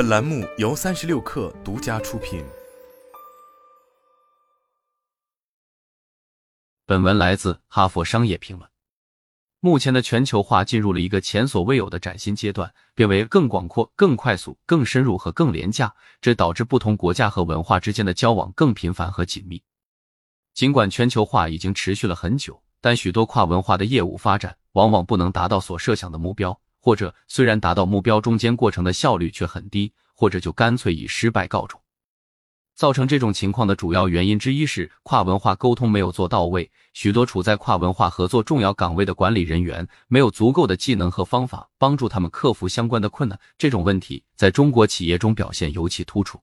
本栏目由三十六氪独家出品。本文来自《哈佛商业评论》。目前的全球化进入了一个前所未有的崭新阶段，变为更广阔、更快速、更深入和更廉价。这导致不同国家和文化之间的交往更频繁和紧密。尽管全球化已经持续了很久，但许多跨文化的业务发展往往不能达到所设想的目标。或者虽然达到目标，中间过程的效率却很低，或者就干脆以失败告终。造成这种情况的主要原因之一是跨文化沟通没有做到位，许多处在跨文化合作重要岗位的管理人员没有足够的技能和方法帮助他们克服相关的困难。这种问题在中国企业中表现尤其突出。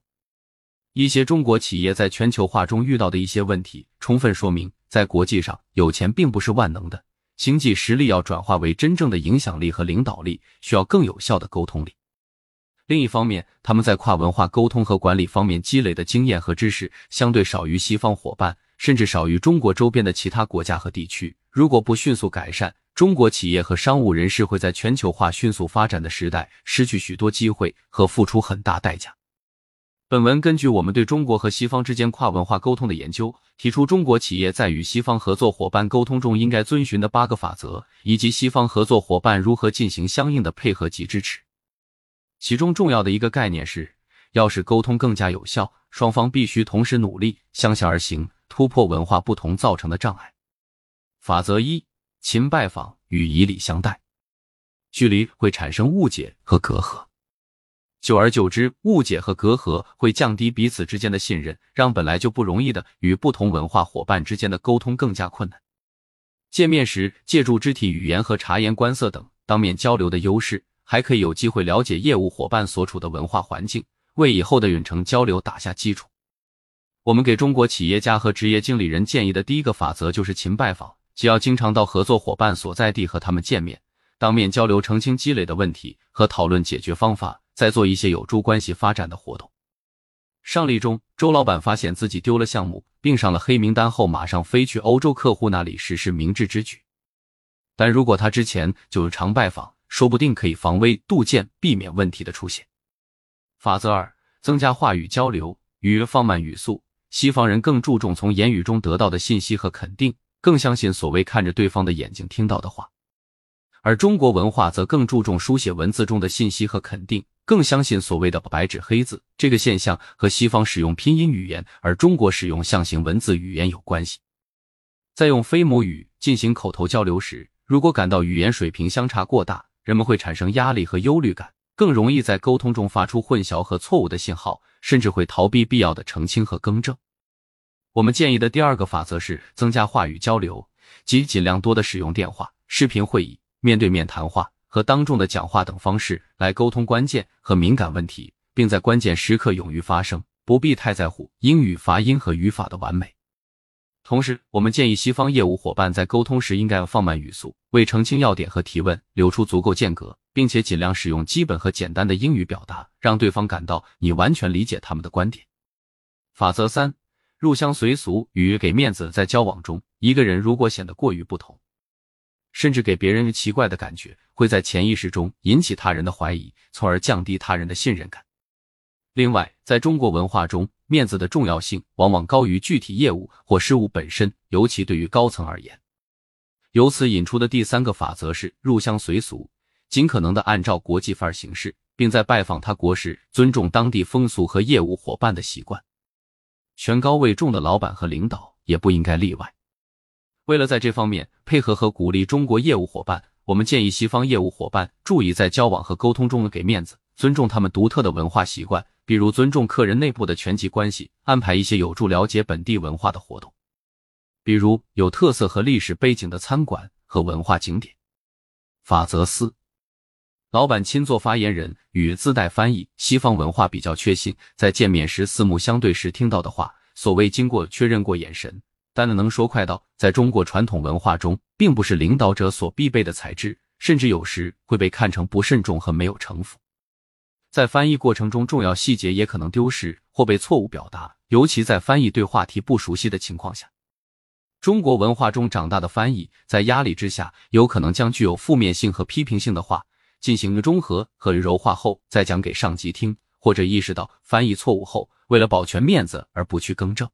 一些中国企业在全球化中遇到的一些问题，充分说明在国际上有钱并不是万能的。经济实力要转化为真正的影响力和领导力，需要更有效的沟通力。另一方面，他们在跨文化沟通和管理方面积累的经验和知识，相对少于西方伙伴，甚至少于中国周边的其他国家和地区。如果不迅速改善，中国企业和商务人士会在全球化迅速发展的时代失去许多机会和付出很大代价。本文根据我们对中国和西方之间跨文化沟通的研究，提出中国企业在与西方合作伙伴沟通中应该遵循的八个法则，以及西方合作伙伴如何进行相应的配合及支持。其中重要的一个概念是，要使沟通更加有效，双方必须同时努力，相向而行，突破文化不同造成的障碍。法则一：勤拜访与以礼相待，距离会产生误解和隔阂。久而久之，误解和隔阂会降低彼此之间的信任，让本来就不容易的与不同文化伙伴之间的沟通更加困难。见面时，借助肢体语言和察言观色等当面交流的优势，还可以有机会了解业务伙伴所处的文化环境，为以后的远程交流打下基础。我们给中国企业家和职业经理人建议的第一个法则就是勤拜访，既要经常到合作伙伴所在地和他们见面，当面交流澄清积累的问题和讨论解决方法。再做一些有助关系发展的活动。上例中，周老板发现自己丢了项目，并上了黑名单后，马上飞去欧洲客户那里实施明智之举。但如果他之前就常拜访，说不定可以防微杜渐，避免问题的出现。法则二：增加话语交流与放慢语速。西方人更注重从言语中得到的信息和肯定，更相信所谓看着对方的眼睛听到的话，而中国文化则更注重书写文字中的信息和肯定。更相信所谓的白纸黑字这个现象和西方使用拼音语言，而中国使用象形文字语言有关系。在用非母语进行口头交流时，如果感到语言水平相差过大，人们会产生压力和忧虑感，更容易在沟通中发出混淆和错误的信号，甚至会逃避必要的澄清和更正。我们建议的第二个法则是增加话语交流，即尽量多的使用电话、视频会议、面对面谈话。和当众的讲话等方式来沟通关键和敏感问题，并在关键时刻勇于发声，不必太在乎英语发音和语法的完美。同时，我们建议西方业务伙伴在沟通时应该要放慢语速，为澄清要点和提问留出足够间隔，并且尽量使用基本和简单的英语表达，让对方感到你完全理解他们的观点。法则三：入乡随俗与给面子。在交往中，一个人如果显得过于不同。甚至给别人奇怪的感觉，会在潜意识中引起他人的怀疑，从而降低他人的信任感。另外，在中国文化中，面子的重要性往往高于具体业务或事物本身，尤其对于高层而言。由此引出的第三个法则是入乡随俗，尽可能的按照国际范儿行事，并在拜访他国时尊重当地风俗和业务伙伴的习惯。权高位重的老板和领导也不应该例外。为了在这方面配合和鼓励中国业务伙伴，我们建议西方业务伙伴注意在交往和沟通中给面子，尊重他们独特的文化习惯，比如尊重客人内部的权级关系，安排一些有助了解本地文化的活动，比如有特色和历史背景的餐馆和文化景点。法则四：老板亲做发言人与自带翻译。西方文化比较确信，在见面时四目相对时听到的话，所谓经过确认过眼神。但能说快到，在中国传统文化中，并不是领导者所必备的材质，甚至有时会被看成不慎重和没有城府。在翻译过程中，重要细节也可能丢失或被错误表达，尤其在翻译对话题不熟悉的情况下。中国文化中长大的翻译，在压力之下，有可能将具有负面性和批评性的话进行中和和柔化后再讲给上级听，或者意识到翻译错误后，为了保全面子而不去更正。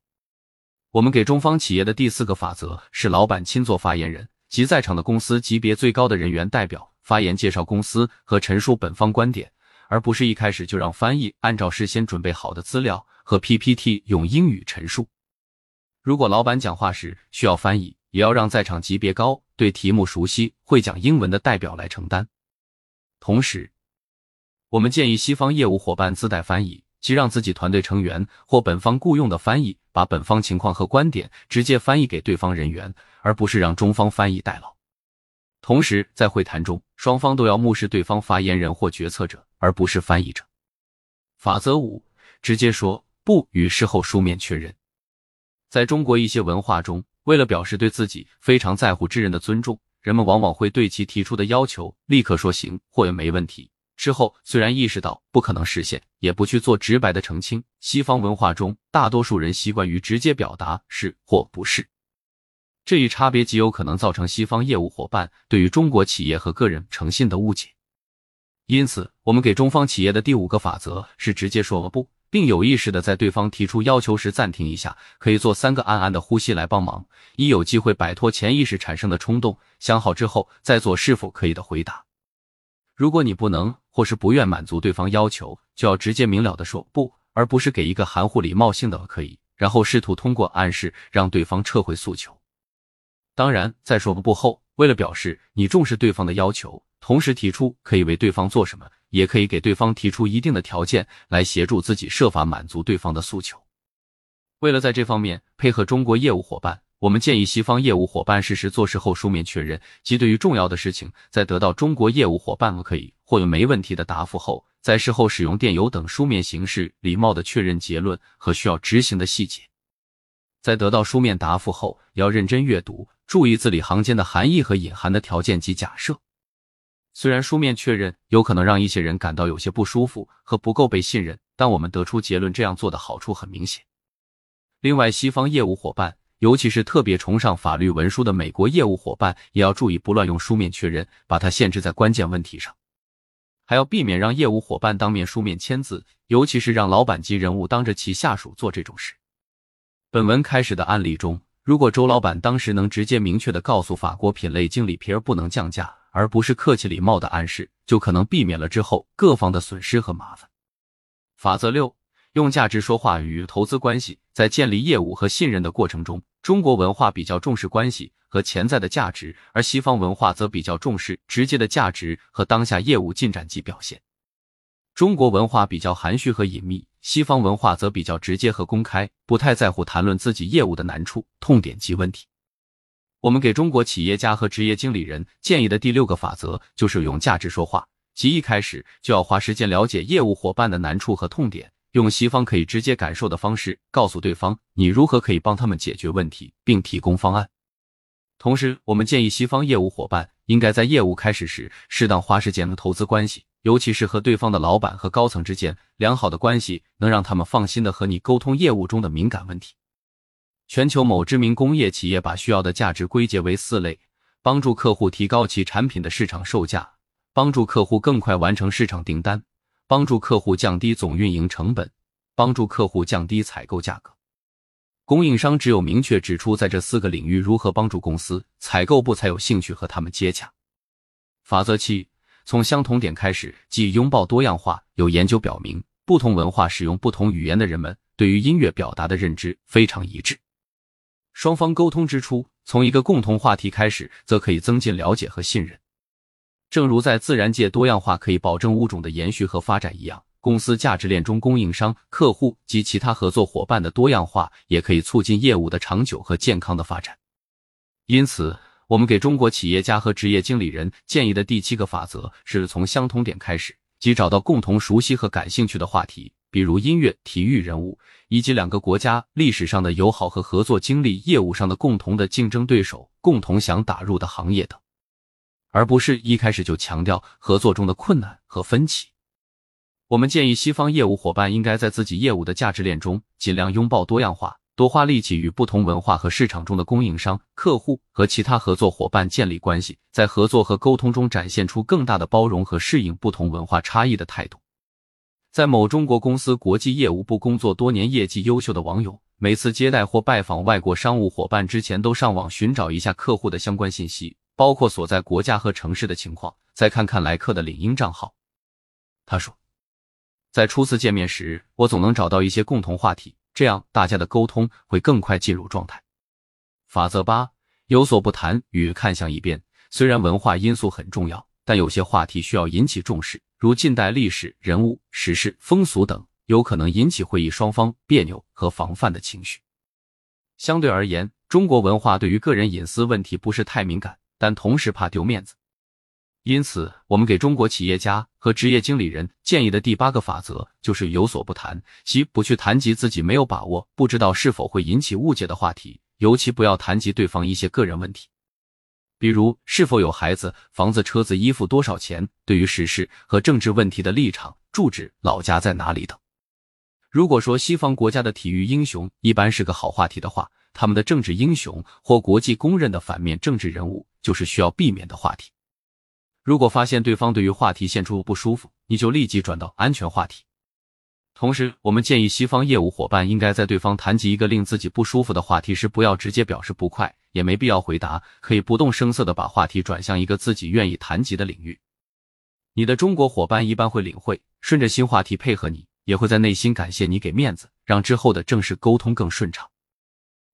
我们给中方企业的第四个法则是：老板亲做发言人，即在场的公司级别最高的人员代表发言介绍公司和陈述本方观点，而不是一开始就让翻译按照事先准备好的资料和 PPT 用英语陈述。如果老板讲话时需要翻译，也要让在场级别高、对题目熟悉、会讲英文的代表来承担。同时，我们建议西方业务伙伴自带翻译，即让自己团队成员或本方雇佣的翻译把本方情况和观点直接翻译给对方人员，而不是让中方翻译代劳。同时，在会谈中，双方都要目视对方发言人或决策者，而不是翻译者。法则五：直接说不与事后书面确认。在中国一些文化中，为了表示对自己非常在乎之人的尊重，人们往往会对其提出的要求立刻说行或没问题。之后虽然意识到不可能实现，也不去做直白的澄清。西方文化中，大多数人习惯于直接表达是或不是，这一差别极有可能造成西方业务伙伴对于中国企业和个人诚信的误解。因此，我们给中方企业的第五个法则是直接说不，并有意识的在对方提出要求时暂停一下，可以做三个暗暗的呼吸来帮忙，以有机会摆脱潜意识产生的冲动。想好之后再做是否可以的回答。如果你不能或是不愿满足对方要求，就要直接明了的说不，而不是给一个含糊礼貌性的可以，然后试图通过暗示让对方撤回诉求。当然，在说不后，为了表示你重视对方的要求，同时提出可以为对方做什么，也可以给对方提出一定的条件来协助自己设法满足对方的诉求。为了在这方面配合中国业务伙伴。我们建议西方业务伙伴实时做事后书面确认，即对于重要的事情，在得到中国业务伙伴可以或有没问题的答复后，在事后使用电邮等书面形式礼貌的确认结论和需要执行的细节。在得到书面答复后，要认真阅读，注意字里行间的含义和隐含的条件及假设。虽然书面确认有可能让一些人感到有些不舒服和不够被信任，但我们得出结论，这样做的好处很明显。另外，西方业务伙伴。尤其是特别崇尚法律文书的美国业务伙伴，也要注意不乱用书面确认，把它限制在关键问题上，还要避免让业务伙伴当面书面签字，尤其是让老板级人物当着其下属做这种事。本文开始的案例中，如果周老板当时能直接明确的告诉法国品类经理皮尔不能降价，而不是客气礼貌的暗示，就可能避免了之后各方的损失和麻烦。法则六：用价值说话与投资关系，在建立业务和信任的过程中。中国文化比较重视关系和潜在的价值，而西方文化则比较重视直接的价值和当下业务进展及表现。中国文化比较含蓄和隐秘，西方文化则比较直接和公开，不太在乎谈论自己业务的难处、痛点及问题。我们给中国企业家和职业经理人建议的第六个法则就是用价值说话，即一开始就要花时间了解业务伙伴的难处和痛点。用西方可以直接感受的方式告诉对方你如何可以帮他们解决问题，并提供方案。同时，我们建议西方业务伙伴应该在业务开始时适当花时间的投资关系，尤其是和对方的老板和高层之间良好的关系，能让他们放心的和你沟通业务中的敏感问题。全球某知名工业企业把需要的价值归结为四类：帮助客户提高其产品的市场售价，帮助客户更快完成市场订单。帮助客户降低总运营成本，帮助客户降低采购价格。供应商只有明确指出在这四个领域如何帮助公司，采购部才有兴趣和他们接洽。法则七：从相同点开始，即拥抱多样化。有研究表明，不同文化使用不同语言的人们对于音乐表达的认知非常一致。双方沟通之初，从一个共同话题开始，则可以增进了解和信任。正如在自然界多样化可以保证物种的延续和发展一样，公司价值链中供应商、客户及其他合作伙伴的多样化也可以促进业务的长久和健康的发展。因此，我们给中国企业家和职业经理人建议的第七个法则是从相同点开始，即找到共同熟悉和感兴趣的话题，比如音乐、体育、人物，以及两个国家历史上的友好和合作经历、业务上的共同的竞争对手、共同想打入的行业等。而不是一开始就强调合作中的困难和分歧。我们建议西方业务伙伴应该在自己业务的价值链中尽量拥抱多样化，多花力气与不同文化和市场中的供应商、客户和其他合作伙伴建立关系，在合作和沟通中展现出更大的包容和适应不同文化差异的态度。在某中国公司国际业务部工作多年、业绩优秀的网友，每次接待或拜访外国商务伙伴之前，都上网寻找一下客户的相关信息，包括所在国家和城市的情况，再看看来客的领英账号。他说，在初次见面时，我总能找到一些共同话题，这样大家的沟通会更快进入状态。法则八：有所不谈与看向一边。虽然文化因素很重要，但有些话题需要引起重视。如近代历史人物、时事、风俗等，有可能引起会议双方别扭和防范的情绪。相对而言，中国文化对于个人隐私问题不是太敏感，但同时怕丢面子。因此，我们给中国企业家和职业经理人建议的第八个法则就是有所不谈，即不去谈及自己没有把握、不知道是否会引起误解的话题，尤其不要谈及对方一些个人问题。比如是否有孩子、房子、车子、衣服多少钱？对于时事和政治问题的立场、住址、老家在哪里等。如果说西方国家的体育英雄一般是个好话题的话，他们的政治英雄或国际公认的反面政治人物就是需要避免的话题。如果发现对方对于话题现出不舒服，你就立即转到安全话题。同时，我们建议西方业务伙伴应该在对方谈及一个令自己不舒服的话题时，不要直接表示不快，也没必要回答，可以不动声色的把话题转向一个自己愿意谈及的领域。你的中国伙伴一般会领会，顺着新话题配合你，也会在内心感谢你给面子，让之后的正式沟通更顺畅。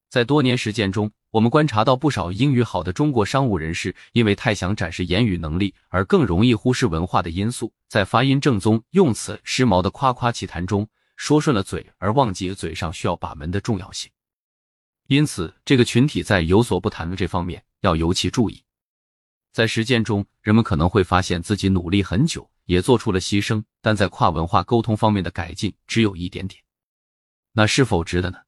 在多年实践中，我们观察到不少英语好的中国商务人士，因为太想展示言语能力，而更容易忽视文化的因素，在发音正宗、用词时髦的夸夸其谈中，说顺了嘴，而忘记嘴上需要把门的重要性。因此，这个群体在有所不谈的这方面要尤其注意。在实践中，人们可能会发现自己努力很久，也做出了牺牲，但在跨文化沟通方面的改进只有一点点，那是否值得呢？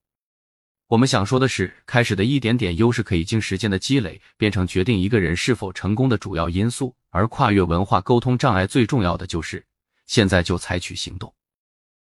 我们想说的是，开始的一点点优势可以经时间的积累，变成决定一个人是否成功的主要因素。而跨越文化沟通障碍最重要的就是，现在就采取行动。